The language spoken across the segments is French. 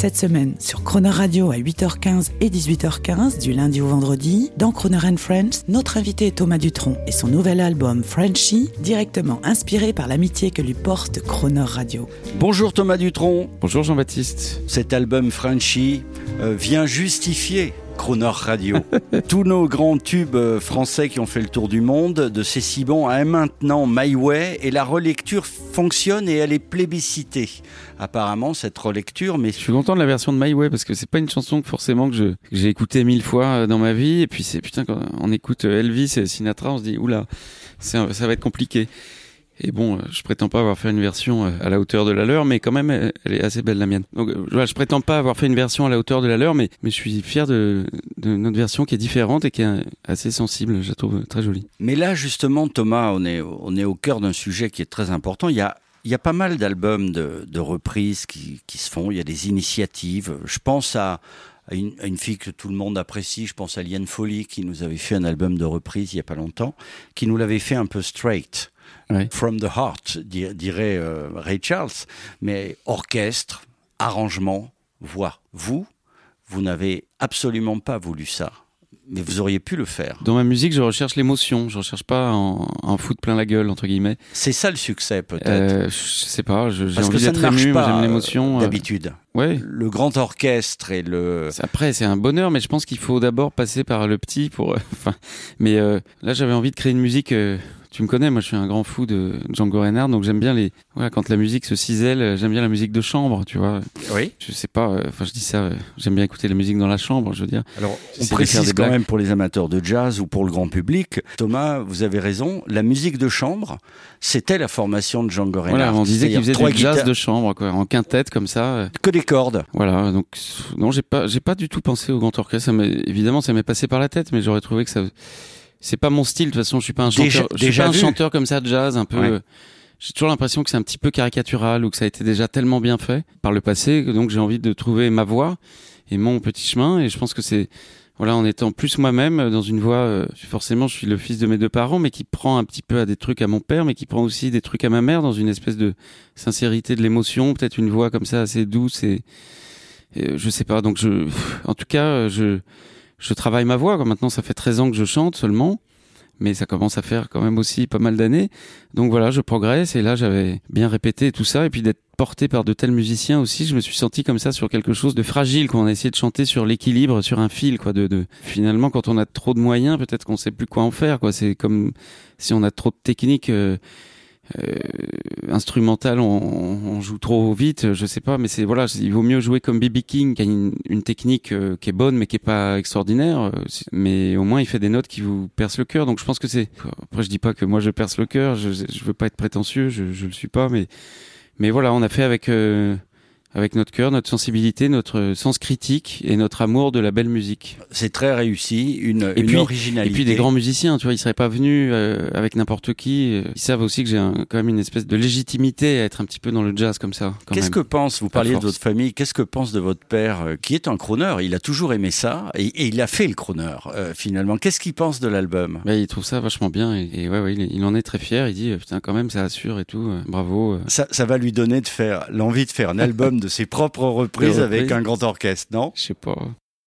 Cette semaine, sur Croner Radio à 8h15 et 18h15, du lundi au vendredi, dans Croner and Friends, notre invité est Thomas Dutronc et son nouvel album Frenchy, directement inspiré par l'amitié que lui porte Croner Radio. Bonjour Thomas Dutronc. Bonjour Jean-Baptiste. Cet album Frenchy euh, vient justifier Crooner Radio. Tous nos grands tubes euh, français qui ont fait le tour du monde, de bon à maintenant My Way, et la relecture fonctionne et elle est plébiscitée. Apparemment, cette relecture, mais Je suis content de la version de My Way parce que c'est pas une chanson que forcément que je- j'ai écouté mille fois euh, dans ma vie. Et puis c'est putain quand on écoute euh, Elvis et Sinatra, on se dit oula, ça va être compliqué. Et bon, euh, je prétends pas avoir fait une version euh, à la hauteur de la leur, mais quand même, elle elle est assez belle la mienne. Donc, euh, voilà, je prétends pas avoir fait une version à la hauteur de la leur, mais, mais je suis fier de, notre version qui est différente et qui est euh, assez sensible. Je la trouve très jolie. Mais là, justement, Thomas, on est, on est au cœur d'un sujet qui est très important. Il y a, il y a pas mal d'albums de, de reprises qui, qui se font. Il y a des initiatives. Je pense à, une, fille que tout le monde apprécie. Je pense à Liane Folly qui nous avait fait un album de reprise il y a pas longtemps, qui nous l'avait fait un peu straight. From the heart, di- dirait euh, Ray Charles. Mais orchestre, arrangement, voix. Vous, vous n'avez absolument pas voulu ça. Mais vous auriez pu le faire. Dans ma musique, je recherche l'émotion. Je recherche pas en, en foutre plein la gueule entre guillemets. C'est ça le succès, peut-être. Euh, je sais pas. je- J'ai envie ne d'être ému. J'aime euh, l'émotion. euh, d'habitude. Ouais. Le grand orchestre et le. Après, c'est un bonheur, mais je pense qu'il faut d'abord passer par le petit pour. euh, Enfin, mais euh, là, j'avais envie de créer une musique. Tu me connais, moi, je suis un grand fou de Django Reinhardt, donc j'aime bien les. Voilà, quand la musique se cisèle, euh, j'aime bien la musique de chambre, tu vois. Oui. Je sais pas. euh, Enfin, je dis ça. euh, j'aime bien écouter la musique dans la chambre, je veux dire. Alors, on précise quand même pour les amateurs de jazz ou pour le grand public. Thomas, vous avez raison. La musique de chambre, c'était la formation de Django Reinhardt. Voilà, on disait qu'il faisait du jazz de chambre, quoi, en quintette comme ça. que des cordes. Voilà, donc non, j'ai pas, j'ai pas du tout pensé au grand orchestre. Ça évidemment, ça m'est passé par la tête, mais j'aurais trouvé que ça, c'est pas mon style. De toute façon, je suis pas un Déjà- chanteur, je suis déjà pas un chanteur comme ça de jazz, un peu. Ouais. euh, J'ai toujours l'impression que c'est un petit peu caricatural ou que ça a été déjà tellement bien fait par le passé, que donc j'ai envie de trouver ma voix et mon petit chemin. Et je pense que c'est, voilà, en étant plus moi-même euh, dans une voix, euh, forcément, je suis le fils de mes deux parents, mais qui prend un petit peu à des trucs à mon père, mais qui prend aussi des trucs à ma mère dans une espèce de sincérité de l'émotion, peut-être une voix comme ça assez douce et, et, je sais pas. Donc je, en tout cas, je, je travaille ma voix. Maintenant, ça fait 13 ans que je chante seulement, mais ça commence à faire quand même aussi pas mal d'années. Donc voilà, je progresse et là, j'avais bien répété tout ça et puis d'être porté par de tels musiciens aussi, je me suis senti comme ça sur quelque chose de fragile. Quand on a essayé de chanter sur l'équilibre, sur un fil, quoi. De, de finalement, quand on a trop de moyens, peut-être qu'on sait plus quoi en faire, quoi. C'est comme si on a trop de techniques. euh, euh, instrumentales, on, on joue trop vite, je sais pas, mais c'est voilà, il vaut mieux jouer comme BB King qui a une, une technique euh, qui est bonne mais qui est pas extraordinaire, euh, mais au moins il fait des notes qui vous percent le cœur. Donc je pense que c'est. Après je dis pas que moi je perce le cœur, je, je veux pas être prétentieux, je, je le suis pas, mais mais voilà, on a fait avec euh, avec notre cœur, notre sensibilité, notre sens critique et notre amour de la belle musique. C'est très réussi, une, Et une puis- originalité. Et puis des grands musiciens, tu vois, ils seraient pas venus euh, avec n'importe qui. Ils savent aussi que j'ai quand même une espèce de légitimité à être un petit peu dans le jazz comme ça. Qu'est-ce que pense, vous parliez de votre famille, qu'est-ce que pense de votre père, euh, qui est un crooner? Il a toujours aimé ça, et, et il a fait le crooner, euh, finalement. Qu'est-ce qu'il pense de l'album? Bah, il trouve ça vachement bien et, et ouais, ouais, il, il en est très fier. Il dit euh, putain quand même ça assure et tout. euh, bravo. ça, ça va lui donner de faire l'envie de faire un album de ses propres reprises avec un grand orchestre, non? Je sais pas.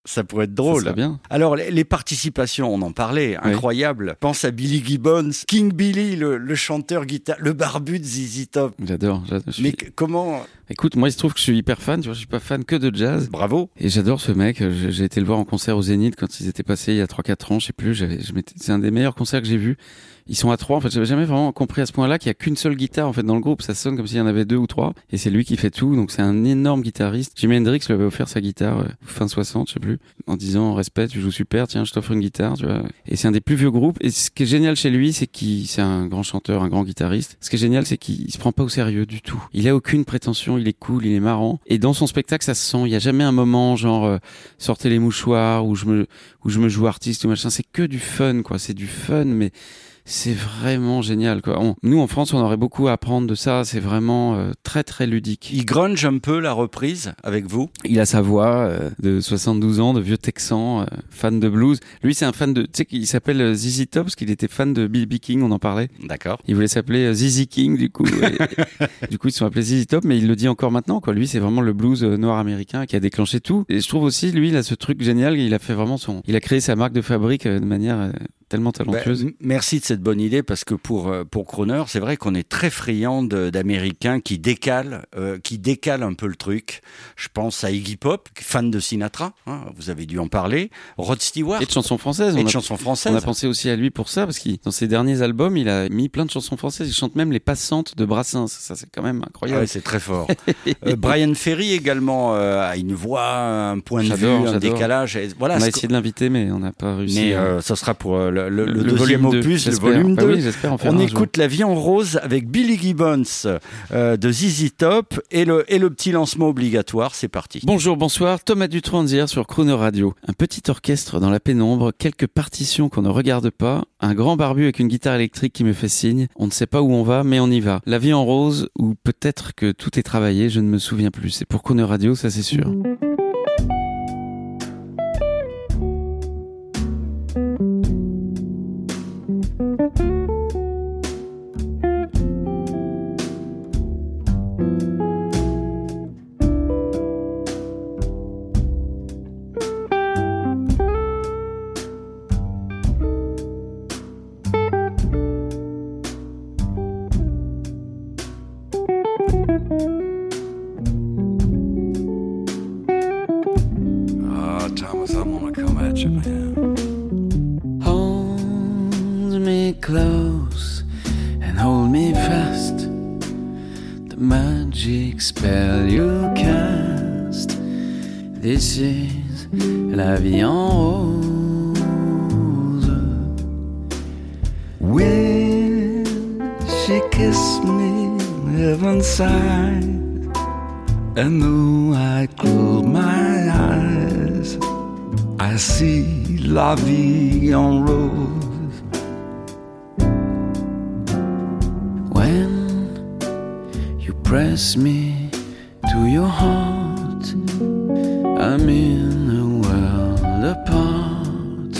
Ça pourrait être drôle. bien. Alors, les, les participations, on en parlait, incroyable. Pense à Billy Gibbons, King Billy, le, le chanteur guitare, le barbu de ZZ Top. J'adore. j'adore, je suis- Mais comment Écoute, moi il se trouve que je suis hyper fan. Tu vois, je suis pas fan que de jazz. Bravo. Et j'adore ce mec. J'ai j'ai été le voir en concert au Zénith quand ils étaient passés il y a 3-4 ans, je sais plus. C'est un des meilleurs concerts que j'ai vus. Ils sont à trois. En fait, j'avais jamais vraiment compris à ce point-là qu'il y a qu'une seule guitare en fait dans le groupe. Ça sonne comme s'il y en avait deux ou trois. Et c'est lui qui fait tout. Donc c'est un énorme guitariste. Jimi Hendrix lui avait offert sa guitare euh, fin 60, je sais plus, en disant respect, tu joues super. Tiens, je t'offre une guitare. Tu vois. Et c'est un des plus vieux groupes. Et ce qui est génial chez lui, c'est qu'il c'est un grand chanteur, un grand guitariste. Ce qui est génial, c'est qu'il se prend pas au sérieux du tout. Il a aucune prétention. Il est cool, il est marrant. Et dans son spectacle, ça se sent. Il y a jamais un moment genre euh, sortez les mouchoirs où je me où je me joue artiste ou machin. C'est que du fun, quoi. C'est du fun, mais c'est vraiment génial quoi. On- nous en France, on aurait beaucoup à apprendre de ça. C'est vraiment euh, très très ludique. Il grunge un peu la reprise avec vous? Il a sa voix euh, de 72 ans, de vieux Texan, euh, fan de blues. Lui, c'est un fan de. Tu sais qu'il s'appelle euh, ZZ Top parce qu'il était fan de B.B. King. On en parlait. D'accord. Il voulait s'appeler euh, ZZ King du coup. Et- du coup, ils se sont appelés ZZ Top, mais il le dit encore maintenant. Quoi. Lui, c'est vraiment le blues euh, noir américain qui a déclenché tout. Et je trouve aussi, lui, il a ce truc génial. Il a fait vraiment son. Il a créé sa marque de fabrique de manière euh, tellement talentueuse. m- merci de cette bonne idée parce que pour euh, pour Croner, c'est vrai qu'on est très friand d'Américains qui décalent euh, qui décalent un peu le truc. Je pense à Iggy Pop, fan de Sinatra. hein, vous avez dû en parler. Rod Stewart Et de chansons françaises. et on de a- chansons On françaises. a pensé aussi à lui pour ça, parce que dans ses derniers albums, il a mis plein de chansons françaises. Il chante même les passantes de Brassens. Ça, c'est quand même Ah incroyable. ouais, c'est très fort. Euh, Brian Ferry également euh, a une voix, un point de vue, un décalage. Et voilà. on a essayé de l'inviter, mais on n'a pas réussi. Mais euh, ça sera pour le, le- le le deuxième volume 2, opus, le volume Bah 2. oui, j'espère en faire On écoute La vie en rose avec Billy Gibbons euh, de ZZ Top et le, et le petit lancement obligatoire. C'est parti. Bonjour, bonsoir, Thomas Dutronzière sur Chrono Radio. Un petit orchestre dans la pénombre, quelques partitions qu'on ne regarde pas, un grand barbu avec une guitare électrique qui me fait signe. On ne sait pas où on va, mais on y va. La vie en rose, ou peut-être que tout est travaillé, je ne me souviens plus. C'est pour Chrono Radio, ça c'est sûr. Me fast. The magic spell you cast. This is la vie en rose. When she kissed me, heaven sighed. And though I close my eyes, I see la vie en rose. Press me to your heart, I'm in a world apart,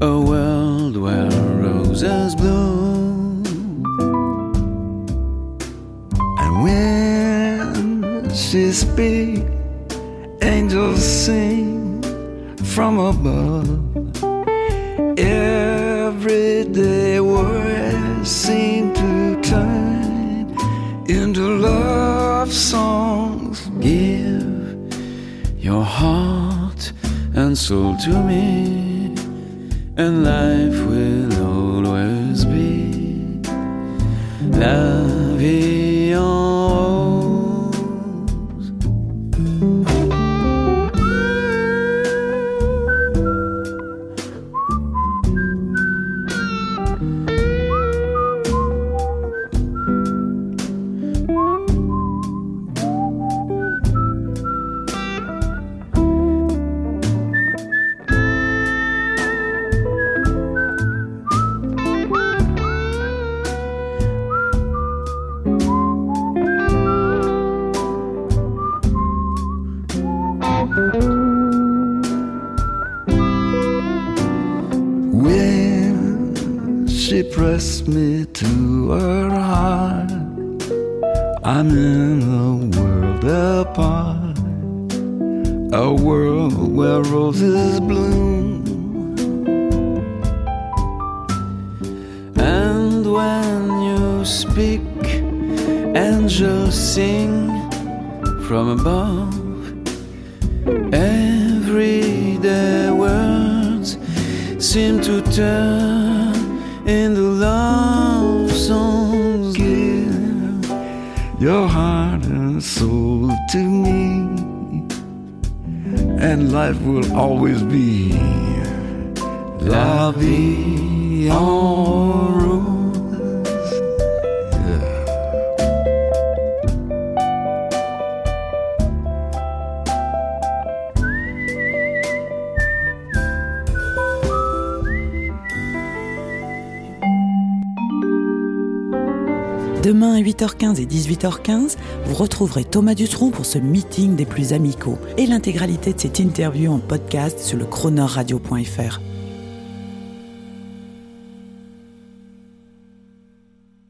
a world where roses bloom. And when she speaks, angels sing from above. Heart and soul to me, and life will always be. La vie she pressed me to her heart, I'm in a world apart, a world where roses bloom. And when you speak, angels sing from above. Everyday words seem to turn into love songs. Give your heart and soul to me, and life will always be la vie Demain à 8h15 et 18h15, vous retrouverez Thomas Dutronc pour ce meeting des plus amicaux et l'intégralité de cette interview en podcast sur le chroneurradio.fr.